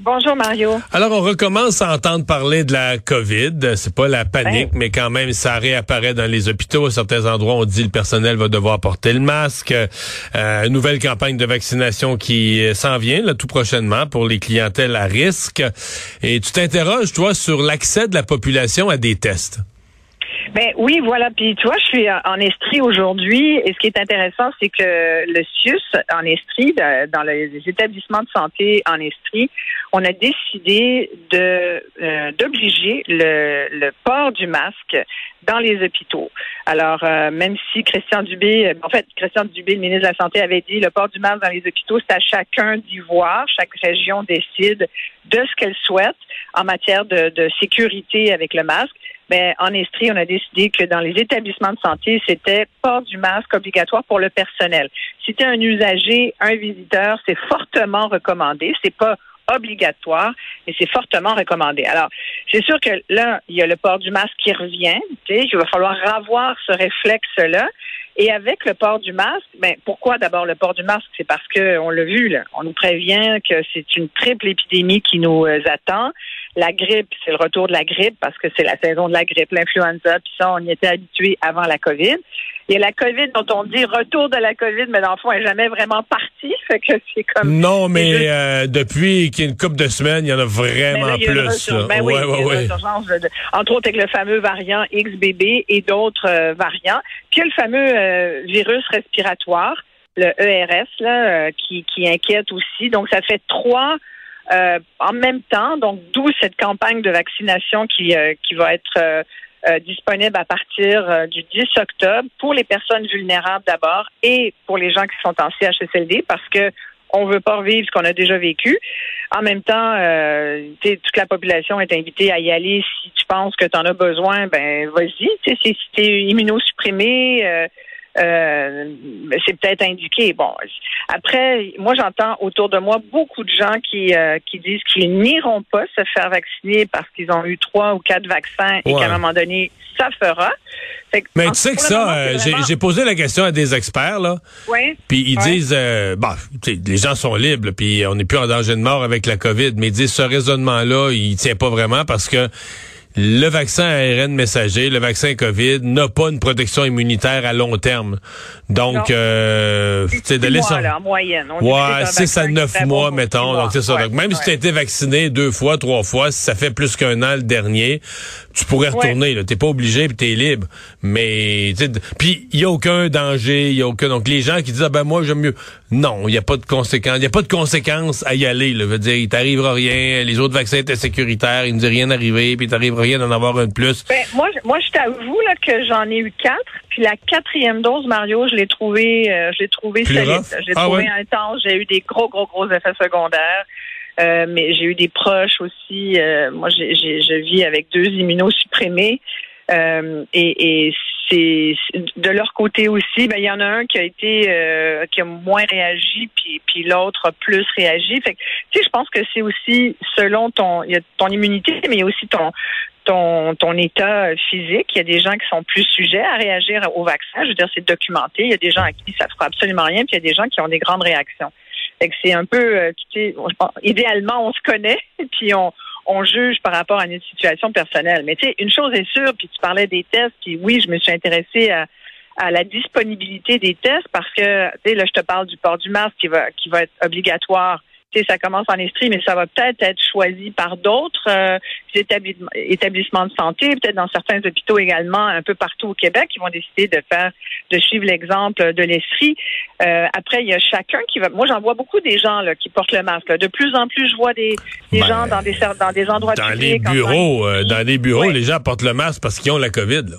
Bonjour Mario. Alors on recommence à entendre parler de la COVID. C'est pas la panique, mais quand même ça réapparaît dans les hôpitaux. À certains endroits, on dit le personnel va devoir porter le masque. Euh, nouvelle campagne de vaccination qui s'en vient là, tout prochainement pour les clientèles à risque. Et tu t'interroges toi sur l'accès de la population à des tests. Ben oui, voilà. Puis tu vois, je suis en Estrie aujourd'hui, et ce qui est intéressant, c'est que le CIUS en Estrie, dans les établissements de santé en Estrie, on a décidé de euh, d'obliger le, le, port du masque dans les hôpitaux. Alors, euh, même si Christian Dubé, en fait, Christian Dubé, le ministre de la Santé, avait dit le port du masque dans les hôpitaux, c'est à chacun d'y voir. Chaque région décide de ce qu'elle souhaite en matière de, de sécurité avec le masque. Ben, en Estrie, on a décidé que dans les établissements de santé, c'était port du masque obligatoire pour le personnel. Si tu un usager, un visiteur, c'est fortement recommandé. C'est pas obligatoire, mais c'est fortement recommandé. Alors, c'est sûr que là, il y a le port du masque qui revient. Il va falloir avoir ce réflexe-là. Et avec le port du masque, ben pourquoi d'abord le port du masque? C'est parce que on l'a vu, là, on nous prévient que c'est une triple épidémie qui nous euh, attend. La grippe, c'est le retour de la grippe parce que c'est la saison de la grippe, l'influenza, puis ça, on y était habitué avant la COVID. Il y a la COVID dont on dit retour de la COVID, mais dans le fond, elle n'est jamais vraiment partie. Fait que c'est comme. Non, mais euh, depuis qu'il y a une couple de semaines, il y en a vraiment plus. Ben oui, ouais, entre autres avec le fameux variant XBB et d'autres euh, variants. Puis il y a le fameux euh, virus respiratoire, le ERS, là, qui, qui inquiète aussi. Donc, ça fait trois euh, en même temps. Donc, d'où cette campagne de vaccination qui, euh, qui va être euh, disponible à partir du 10 octobre pour les personnes vulnérables d'abord et pour les gens qui sont en CHSLD parce que on veut pas revivre ce qu'on a déjà vécu. En même temps, toute la population est invitée à y aller. Si tu penses que tu en as besoin, ben vas-y. Si tu es immunosupprimé, euh, c'est peut-être indiqué. Bon, après, moi j'entends autour de moi beaucoup de gens qui euh, qui disent qu'ils n'iront pas se faire vacciner parce qu'ils ont eu trois ou quatre vaccins et qu'à un moment donné ça fera. Mais tu sais que ça, euh, j'ai posé la question à des experts là. Oui. Puis ils disent, bah, les gens sont libres, puis on n'est plus en danger de mort avec la COVID, mais ils disent ce raisonnement là, il tient pas vraiment parce que le vaccin ARN messager, le vaccin COVID, n'a pas une protection immunitaire à long terme. Donc, euh, c'est de laisser. en moyenne. On ouais, 6 à 9 mois, mettons. Donc, c'est ça. Donc, même si tu as été vacciné deux fois, trois fois, si ça fait plus qu'un an le dernier, tu pourrais retourner. Tu T'es pas obligé, puis t'es libre. Mais, puis il y a aucun danger, il y a aucun. Donc, les gens qui disent, ah ben moi j'aime mieux. Non, il n'y a pas de conséquences. Il y a pas de conséquences à y aller. Là. Veut dire, il t'arrivera rien. Les autres vaccins étaient sécuritaires. Il ne dit rien arrivé, puis il t'arrivera rien d'en avoir un de plus. Ben, moi, moi, je t'avoue là que j'en ai eu quatre. Puis la quatrième dose, Mario, je l'ai trouvé, euh, je l'ai trouvé solide. Je l'ai ah trouvé intense. J'ai eu des gros, gros, gros effets secondaires. Euh, mais j'ai eu des proches aussi. Euh, moi, j'ai, je vis avec deux immunosupprimés. Euh, et, et c'est de leur côté aussi, ben il y en a un qui a été euh, qui a moins réagi, puis puis l'autre a plus réagi. Fait que, tu sais, je pense que c'est aussi selon ton y a ton immunité, mais aussi ton ton, ton état physique. Il y a des gens qui sont plus sujets à réagir au vaccin. Je veux dire, c'est documenté. Il y a des gens à qui ça ne fera absolument rien, puis il y a des gens qui ont des grandes réactions. C'est un peu, euh, tu sais, idéalement, on se connaît, puis on, on juge par rapport à une situation personnelle. Mais tu sais, une chose est sûre, puis tu parlais des tests, puis oui, je me suis intéressée à, à la disponibilité des tests parce que, tu sais, là, je te parle du port du masque qui va, qui va être obligatoire ça commence en Estrie, mais ça va peut-être être choisi par d'autres euh, établissements de santé, peut-être dans certains hôpitaux également, un peu partout au Québec, qui vont décider de faire, de suivre l'exemple de l'Estrie. Euh, après, il y a chacun qui va. Moi, j'en vois beaucoup des gens là, qui portent le masque. De plus en plus, je vois des, des ben, gens dans des dans des endroits dans publics. Les bureaux, euh, dans les bureaux, les gens portent le masque parce qu'ils ont la COVID. Là.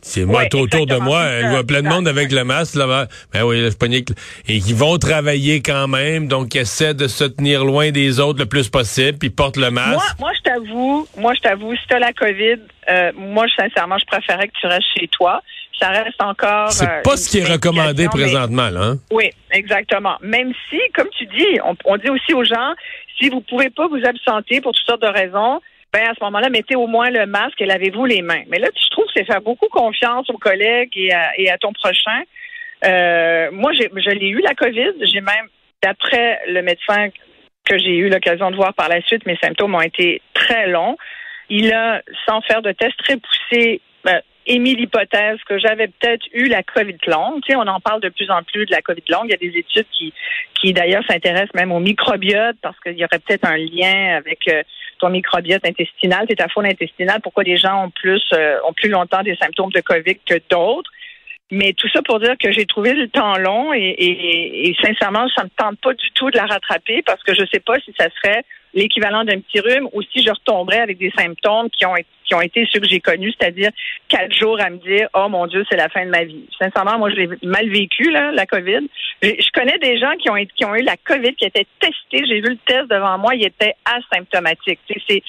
C'est moi, autour de moi, je vois plein de monde avec le masque là Ben oui, le panique. Et qui vont travailler quand même, donc qui essaient de se tenir loin des autres le plus possible, puis portent le masque. Moi, moi je t'avoue, moi je t'avoue, si t'as la COVID, euh, moi sincèrement, je préférais que tu restes chez toi. Ça reste encore. C'est euh, pas ce qui est recommandé présentement, là. Hein? Oui, exactement. Même si, comme tu dis, on, on dit aussi aux gens, si vous pouvez pas vous absenter pour toutes sortes de raisons, ben à ce moment-là, mettez au moins le masque et lavez-vous les mains. Mais là, je trouve que c'est faire beaucoup confiance aux collègues et à, ton prochain. Euh, moi, je l'ai eu, la COVID. J'ai même, d'après le médecin que j'ai eu l'occasion de voir par la suite, mes symptômes ont été très longs. Il a, sans faire de tests très poussés, ben, émis l'hypothèse que j'avais peut-être eu la COVID longue. Tu sais, on en parle de plus en plus de la COVID longue. Il y a des études qui, qui d'ailleurs s'intéressent même au microbiote parce qu'il y aurait peut-être un lien avec euh, ton microbiote intestinal, c'est ta faune intestinale, pourquoi les gens ont plus euh, ont plus longtemps des symptômes de COVID que d'autres. Mais tout ça pour dire que j'ai trouvé le temps long et, et, et, sincèrement, ça me tente pas du tout de la rattraper parce que je sais pas si ça serait l'équivalent d'un petit rhume ou si je retomberais avec des symptômes qui ont, qui ont été ceux que j'ai connus, c'est-à-dire quatre jours à me dire Oh mon Dieu, c'est la fin de ma vie. Sincèrement, moi, je l'ai mal vécu, là, la COVID. Je, connais des gens qui ont, qui ont eu la COVID, qui étaient testés. J'ai vu le test devant moi, il était asymptomatique. C'est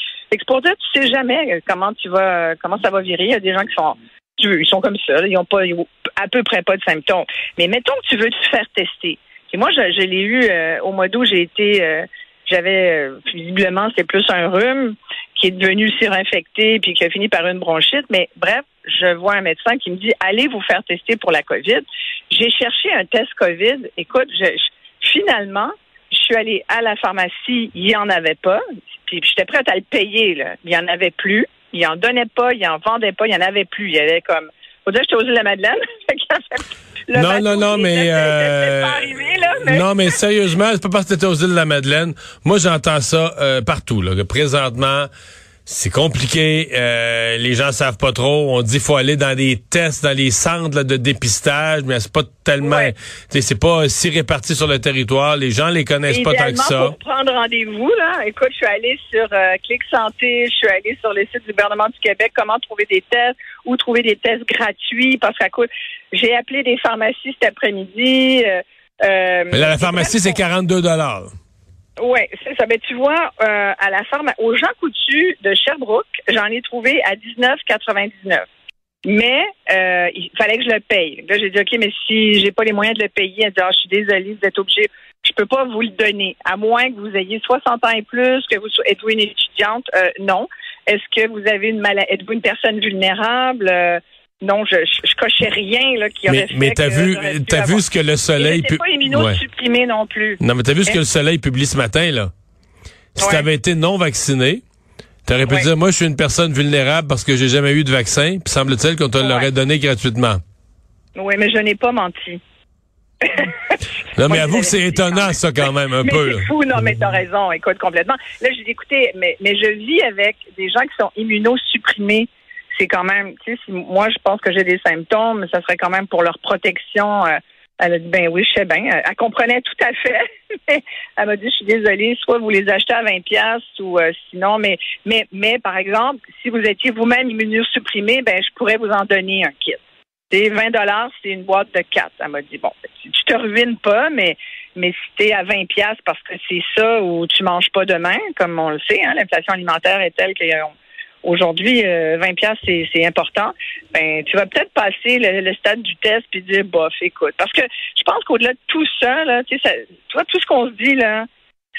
pour dire, tu sais jamais comment tu vas comment ça va virer. Il y a des gens qui sont ils sont comme ça, ils ont pas à peu près pas de symptômes. Mais mettons que tu veux te faire tester. Et moi, je, l'ai eu euh, au mois d'août, j'ai été euh, j'avais euh, visiblement c'est plus un rhume qui est devenu surinfecté puis qui a fini par une bronchite. Mais bref, je vois un médecin qui me dit allez vous faire tester pour la COVID. J'ai cherché un test COVID. Écoute, je, finalement, je suis allée à la pharmacie, il n'y en avait pas. Puis j'étais prête à le payer. Là. Il n'y en avait plus. Il en donnait pas, il en vendait pas, il n'y en avait plus. Il y avait comme faut dire que j'étais aux îles de la Madeleine. non, non, non, euh, mais, non, mais sérieusement, c'est pas parce que t'étais aux îles de la Madeleine. Moi, j'entends ça euh, partout. Là, que présentement, c'est compliqué. Euh, les gens savent pas trop. On dit faut aller dans des tests, dans les centres de dépistage, mais c'est pas tellement. C'est pas si réparti sur le territoire. Les gens les connaissent pas tant que ça. Pour prendre rendez-vous, là, écoute, je suis allée sur euh, Clic Santé, je suis allée sur le site du gouvernement du Québec, comment trouver des tests, où trouver des tests gratuits, parce qu'à j'ai appelé des pharmacies cet après-midi. Euh, euh mais là, la pharmacie, c'est 42 dollars. Oui, c'est ça. Ben, tu vois, euh, à la pharma, aux Jean Coutu de Sherbrooke, j'en ai trouvé à 19,99. Mais euh, il fallait que je le paye. Là, j'ai dit OK, mais si j'ai pas les moyens de le payer, elle dit ah, je suis désolée, vous êtes obligé. Je peux pas vous le donner, à moins que vous ayez 60 ans et plus, que vous êtes une étudiante? Euh, non. Est-ce que vous avez une maladie Êtes-vous une personne vulnérable? Non, je, je, cochais rien là, qui aurait mais, Mais t'as vu, t'as vu ce que le soleil. C'est pas immunosupprimé non plus. Non, mais t'as vu ce que le soleil publie ce matin là? Si t'avais été non vacciné, t'aurais pu dire moi je suis une personne vulnérable parce que j'ai jamais eu de vaccin, puis semble-t-il qu'on te l'aurait donné gratuitement. Oui, mais je n'ai pas menti. non, mais avoue que c'est étonnant, ça, quand même, un peu. C'est fou, non, mais t'as raison, écoute, complètement. Là, j'ai écouté, mais, mais je vis avec des gens qui sont immunosupprimés c'est quand même, tu sais, moi je pense que j'ai des symptômes, ça serait quand même pour leur protection. Euh, elle a dit, ben oui, je sais bien. Elle, comprenait tout à fait. elle m'a dit, je suis désolée, soit vous les achetez à 20 pièces ou euh, sinon, mais, mais, mais par exemple, si vous étiez vous-même immunosupprimé, ben je pourrais vous en donner un kit. C'est 20 dollars, c'est une boîte de 4. Elle m'a dit, bon, tu, te ruines pas, mais, mais si t'es à 20 pièces parce que c'est ça ou tu manges pas demain, comme on le sait, hein, l'inflation alimentaire est telle qu'on Aujourd'hui, 20 euh, pièces c'est important. Ben, tu vas peut-être passer le, stade du test puis dire bof, écoute. Parce que je pense qu'au-delà de tout ça, là, tu sais, vois, tout ce qu'on se dit là,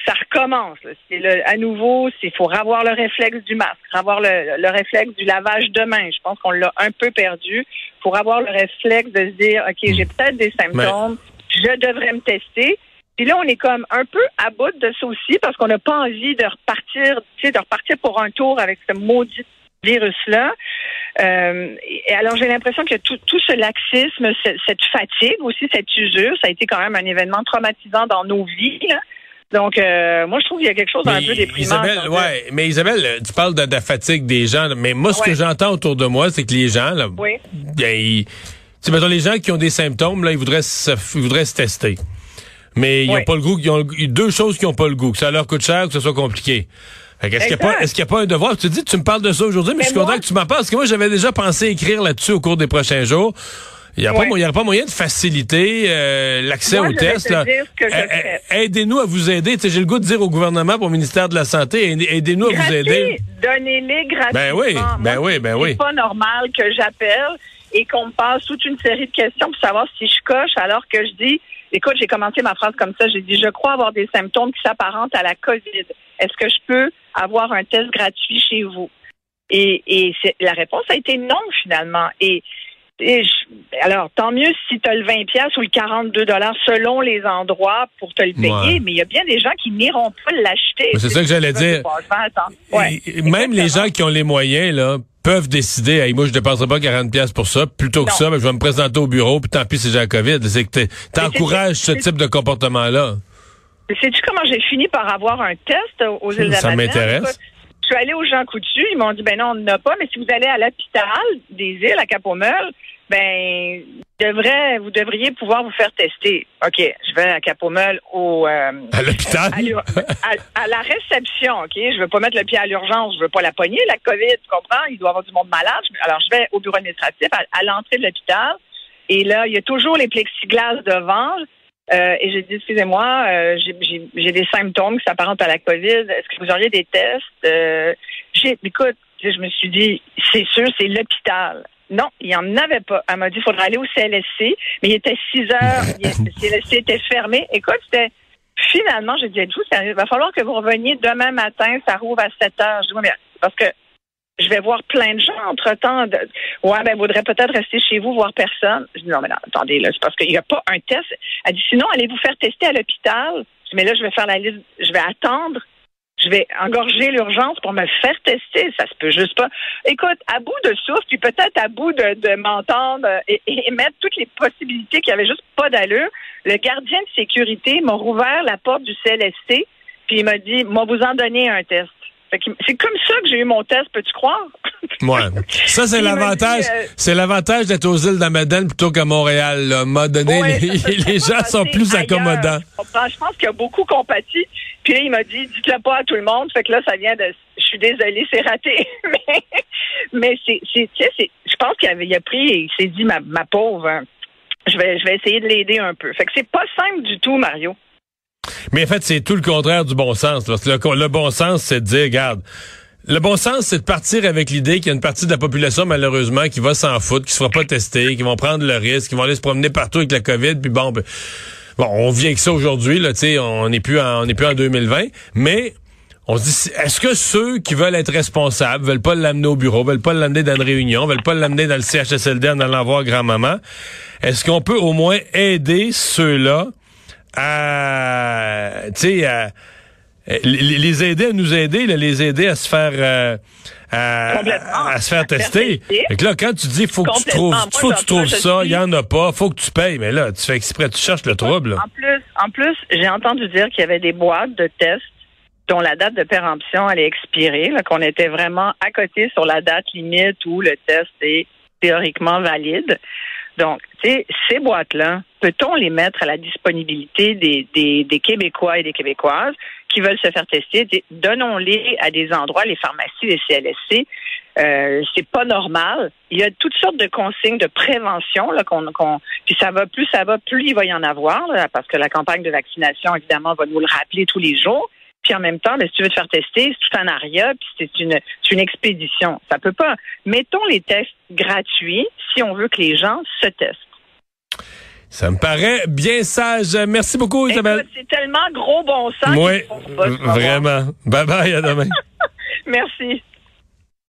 ça recommence. C'est à nouveau, il faut avoir le réflexe du masque, avoir le, réflexe du lavage de main. Je pense qu'on l'a un peu perdu. Pour avoir le réflexe de se dire, ok, j'ai peut-être des symptômes, je devrais me tester. Puis là, on est comme un peu à bout de ça aussi parce qu'on n'a pas envie de repartir, tu sais, de repartir pour un tour avec ce maudit virus-là. Euh, et alors, j'ai l'impression que tout, tout ce laxisme, cette fatigue aussi, cette usure, ça a été quand même un événement traumatisant dans nos vies. Donc, euh, moi, je trouve qu'il y a quelque chose d'un peu déprimant. Isabelle, ouais, mais Isabelle, tu parles de, la fatigue des gens, mais moi, ce que j'entends autour de moi, c'est que les gens, là, oui. ben, ils, tu sais, les gens qui ont des symptômes, là, ils voudraient se, ils voudraient se tester. Mais ils n'ont pas le goût, ils ont deux choses qui n'ont pas le goût, que ça leur coûte cher, que ce soit compliqué. Est-ce qu'il n'y a, pas un devoir? Tu dis, tu me parles de ça aujourd'hui, mais, je suis content que tu m'en parles, parce que moi, j'avais déjà pensé écrire là-dessus au cours des prochains jours. Il n'y a, a, pas moyen de faciliter euh, l'accès aux tests. Aidez-nous à vous aider. J'ai le goût de dire au gouvernement, au ministère de la Santé, aidez-nous à vous aider. Donnez-les gratuitement. Ben oui, ben oui, ben oui. C'est pas normal que j'appelle et qu'on me passe toute une série de questions pour savoir si je coche alors que je dis, écoute, j'ai commencé ma phrase comme ça, j'ai dit, je crois avoir des symptômes qui s'apparentent à la COVID. Est-ce que je peux avoir un test gratuit chez vous? Et, et la réponse a été non, finalement. Et alors, tant mieux si tu as le 20 pièces ou le 42 dollars selon les endroits pour te le payer, mais il y a bien des gens qui n'iront pas l'acheter. C'est ça que j'allais dire. même les gens qui ont les moyens là peuvent décider hey, moi je dépenserai pas 40 pièces pour ça plutôt que ça mais je vais me présenter au bureau puis tant pis si j'ai la Covid. C'est que t'encourages ce type de comportement là sais-tu comment j'ai fini par avoir un test aux îles Ça m'intéresse. Je suis allée aux gens coutus, ils m'ont dit ben non, on n'en a pas, mais si vous allez à l'hôpital des îles à Capomel, ben devrait, vous devriez pouvoir vous faire tester. OK, je vais à Capomel au euh, à l'hôpital? à, la réception, OK, je veux pas mettre le pied à l'urgence, je veux pas la pogner la Covid, tu comprends? Il doit y avoir du monde malade. Alors je vais au bureau administratif à l'entrée de l'hôpital et là, il y a toujours les plexiglas devant. Euh, et j'ai dit, excusez-moi, euh, j'ai des symptômes qui s'apparentent à la COVID. Est-ce que vous auriez des tests? Euh, écoute, je me suis dit, c'est sûr, c'est l'hôpital. Non, il n'y en avait pas. Elle m'a dit, il faudrait aller au CLSC, mais il était 6 heures, le CLSC était fermé. Écoute, c'était finalement, j'ai dit, êtes-vous Il va falloir que vous reveniez demain matin, ça rouvre à 7 heures. Je dis, mais parce que je vais voir plein de gens entre-temps. De, ouais, ben, voudrait peut-être rester chez vous, voir personne. Je dis, non, mais non, attendez, là, c'est parce qu'il n'y a pas un test. Elle dit, sinon, allez vous faire tester à l'hôpital? Je dis, mais là, je vais faire la liste, je vais attendre. Je vais engorger l'urgence pour me faire tester. Ça se peut juste pas. Écoute, à bout de souffle, puis peut-être à bout de, m'entendre et, et, mettre toutes les possibilités qui avaient juste pas d'allure, le gardien de sécurité m'a rouvert la porte du CLSC, puis il m'a dit, moi, vous en donner un test. C'est comme ça que j'ai eu mon test, peux-tu croire? Ouais. Ça, c'est l'avantage. Euh, c'est l'avantage d'être aux îles d'Amadène plutôt qu'à Montréal. M'a donné, les, gens sont plus accommodants. Je pense qu'il y a beaucoup compati. Puis là, il m'a dit, dites-le pas à tout le monde. Fait que là, ça vient de, je suis désolée, c'est raté. mais, mais c'est, je pense qu'il a, il a pris et il s'est dit, ma, ma pauvre, hein, je vais, je vais essayer de l'aider un peu. Fait que c'est pas simple du tout, Mario. Mais en fait, c'est tout le contraire du bon sens. le, bon sens, c'est de dire, regarde, le bon sens, c'est de partir avec l'idée qu'il y a une partie de la population, malheureusement, qui va s'en foutre, qui se fera pas tester, qui vont prendre le risque, qui vont aller se promener partout avec la COVID, puis bon, ben, bon, on vient avec ça aujourd'hui, là, tu sais, on n'est plus en, plus en 2020, mais on se dit, est-ce que ceux qui veulent être responsables, veulent pas l'amener au bureau, veulent pas l'amener dans une réunion, veulent pas l'amener dans le CHSLD en allant voir grand-maman, est-ce qu'on peut au moins aider ceux-là à, tu sais, les aider à nous aider, les aider à se faire euh, à, se faire tester. Et là, quand tu dis faut que tu trouves, faut que tu trouves ça, il y en a pas, faut que tu payes, mais là, tu fais exprès, tu cherches le trouble. En plus, en plus, j'ai entendu dire qu'il y avait des boîtes de tests dont la date de péremption allait expirer, qu'on était vraiment à côté sur la date limite où le test est théoriquement valide. Donc, tu sais, ces boîtes-là, peut-on les mettre à la disponibilité des, des, Québécois et des Québécoises qui veulent se faire tester? Donnons-les à des endroits, les pharmacies, les CLSC. Euh, c'est pas normal. Il y a toutes sortes de consignes de prévention là qu'on, puis ça va plus ça va plus il va y en avoir parce que la campagne de vaccination évidemment va nous le rappeler tous les jours. Puis en même temps, ben, si tu veux te faire tester, c'est tout un aria, puis c'est une, une expédition. Ça peut pas. Mettons les tests gratuits si on veut que les gens se testent. Ça me paraît bien sage. Merci beaucoup, Isabelle. C'est tellement gros bon sens. Oui, vraiment. Bye bye, à demain. Merci.